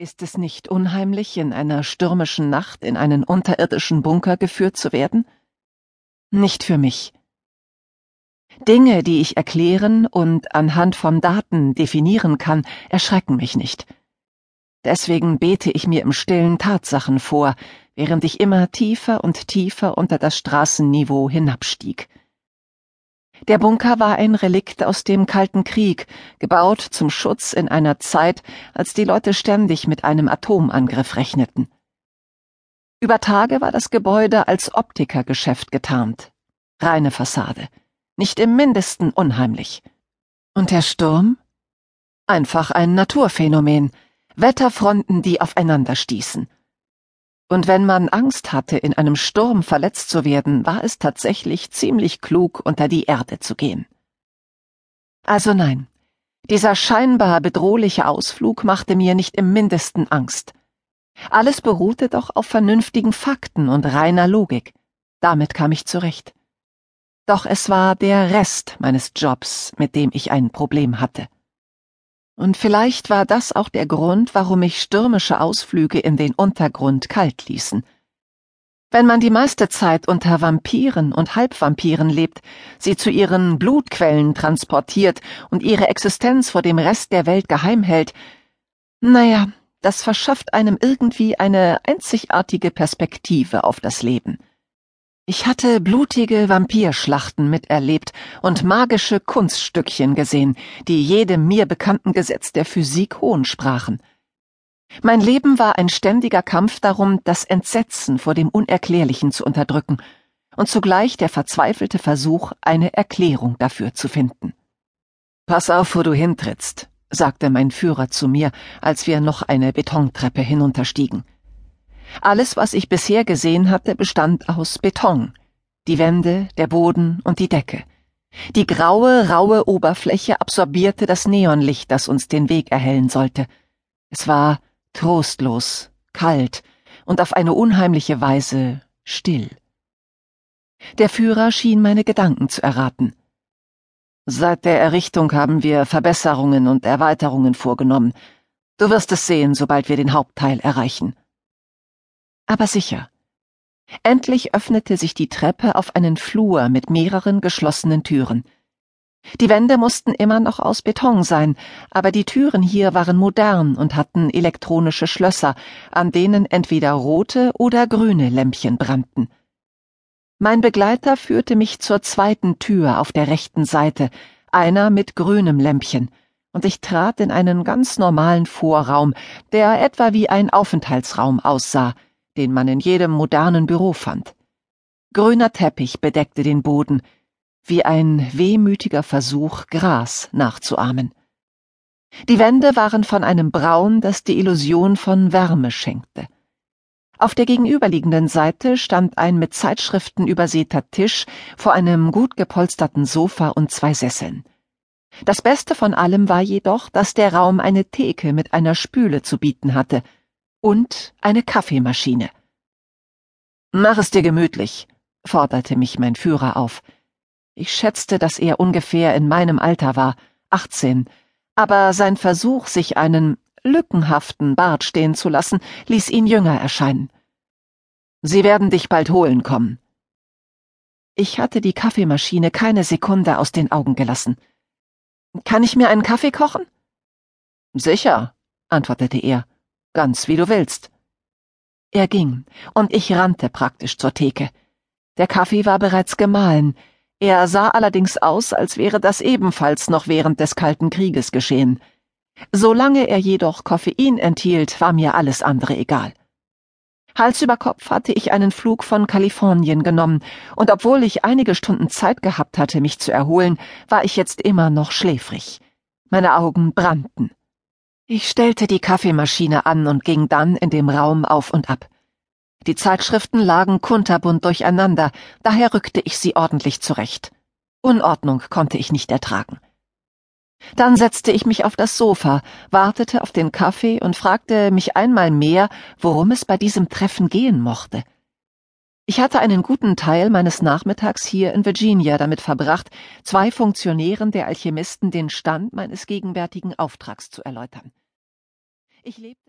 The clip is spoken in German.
Ist es nicht unheimlich, in einer stürmischen Nacht in einen unterirdischen Bunker geführt zu werden? Nicht für mich. Dinge, die ich erklären und anhand von Daten definieren kann, erschrecken mich nicht. Deswegen bete ich mir im stillen Tatsachen vor, während ich immer tiefer und tiefer unter das Straßenniveau hinabstieg. Der Bunker war ein Relikt aus dem Kalten Krieg, gebaut zum Schutz in einer Zeit, als die Leute ständig mit einem Atomangriff rechneten. Über Tage war das Gebäude als Optikergeschäft getarnt. Reine Fassade. Nicht im mindesten unheimlich. Und der Sturm? Einfach ein Naturphänomen. Wetterfronten, die aufeinander stießen. Und wenn man Angst hatte, in einem Sturm verletzt zu werden, war es tatsächlich ziemlich klug, unter die Erde zu gehen. Also nein, dieser scheinbar bedrohliche Ausflug machte mir nicht im mindesten Angst. Alles beruhte doch auf vernünftigen Fakten und reiner Logik. Damit kam ich zurecht. Doch es war der Rest meines Jobs, mit dem ich ein Problem hatte. Und vielleicht war das auch der Grund, warum mich stürmische Ausflüge in den Untergrund kalt ließen. Wenn man die meiste Zeit unter Vampiren und Halbvampiren lebt, sie zu ihren Blutquellen transportiert und ihre Existenz vor dem Rest der Welt geheim hält, naja, das verschafft einem irgendwie eine einzigartige Perspektive auf das Leben. Ich hatte blutige Vampirschlachten miterlebt und magische Kunststückchen gesehen, die jedem mir bekannten Gesetz der Physik hohn sprachen. Mein Leben war ein ständiger Kampf darum, das Entsetzen vor dem Unerklärlichen zu unterdrücken und zugleich der verzweifelte Versuch, eine Erklärung dafür zu finden. Pass auf, wo du hintrittst, sagte mein Führer zu mir, als wir noch eine Betontreppe hinunterstiegen. Alles, was ich bisher gesehen hatte, bestand aus Beton. Die Wände, der Boden und die Decke. Die graue, raue Oberfläche absorbierte das Neonlicht, das uns den Weg erhellen sollte. Es war trostlos, kalt und auf eine unheimliche Weise still. Der Führer schien meine Gedanken zu erraten. Seit der Errichtung haben wir Verbesserungen und Erweiterungen vorgenommen. Du wirst es sehen, sobald wir den Hauptteil erreichen aber sicher. Endlich öffnete sich die Treppe auf einen Flur mit mehreren geschlossenen Türen. Die Wände mussten immer noch aus Beton sein, aber die Türen hier waren modern und hatten elektronische Schlösser, an denen entweder rote oder grüne Lämpchen brannten. Mein Begleiter führte mich zur zweiten Tür auf der rechten Seite, einer mit grünem Lämpchen, und ich trat in einen ganz normalen Vorraum, der etwa wie ein Aufenthaltsraum aussah, den man in jedem modernen Büro fand. Grüner Teppich bedeckte den Boden, wie ein wehmütiger Versuch, Gras nachzuahmen. Die Wände waren von einem Braun, das die Illusion von Wärme schenkte. Auf der gegenüberliegenden Seite stand ein mit Zeitschriften übersäter Tisch vor einem gut gepolsterten Sofa und zwei Sesseln. Das Beste von allem war jedoch, dass der Raum eine Theke mit einer Spüle zu bieten hatte – und eine Kaffeemaschine. Mach es dir gemütlich, forderte mich mein Führer auf. Ich schätzte, dass er ungefähr in meinem Alter war, achtzehn, aber sein Versuch, sich einen lückenhaften Bart stehen zu lassen, ließ ihn jünger erscheinen. Sie werden dich bald holen kommen. Ich hatte die Kaffeemaschine keine Sekunde aus den Augen gelassen. Kann ich mir einen Kaffee kochen? Sicher, antwortete er. Ganz wie du willst. Er ging, und ich rannte praktisch zur Theke. Der Kaffee war bereits gemahlen, er sah allerdings aus, als wäre das ebenfalls noch während des Kalten Krieges geschehen. Solange er jedoch Koffein enthielt, war mir alles andere egal. Hals über Kopf hatte ich einen Flug von Kalifornien genommen, und obwohl ich einige Stunden Zeit gehabt hatte, mich zu erholen, war ich jetzt immer noch schläfrig. Meine Augen brannten. Ich stellte die Kaffeemaschine an und ging dann in dem Raum auf und ab. Die Zeitschriften lagen kunterbunt durcheinander, daher rückte ich sie ordentlich zurecht. Unordnung konnte ich nicht ertragen. Dann setzte ich mich auf das Sofa, wartete auf den Kaffee und fragte mich einmal mehr, worum es bei diesem Treffen gehen mochte. Ich hatte einen guten Teil meines Nachmittags hier in Virginia damit verbracht, zwei Funktionären der Alchemisten den Stand meines gegenwärtigen Auftrags zu erläutern. Ich lebte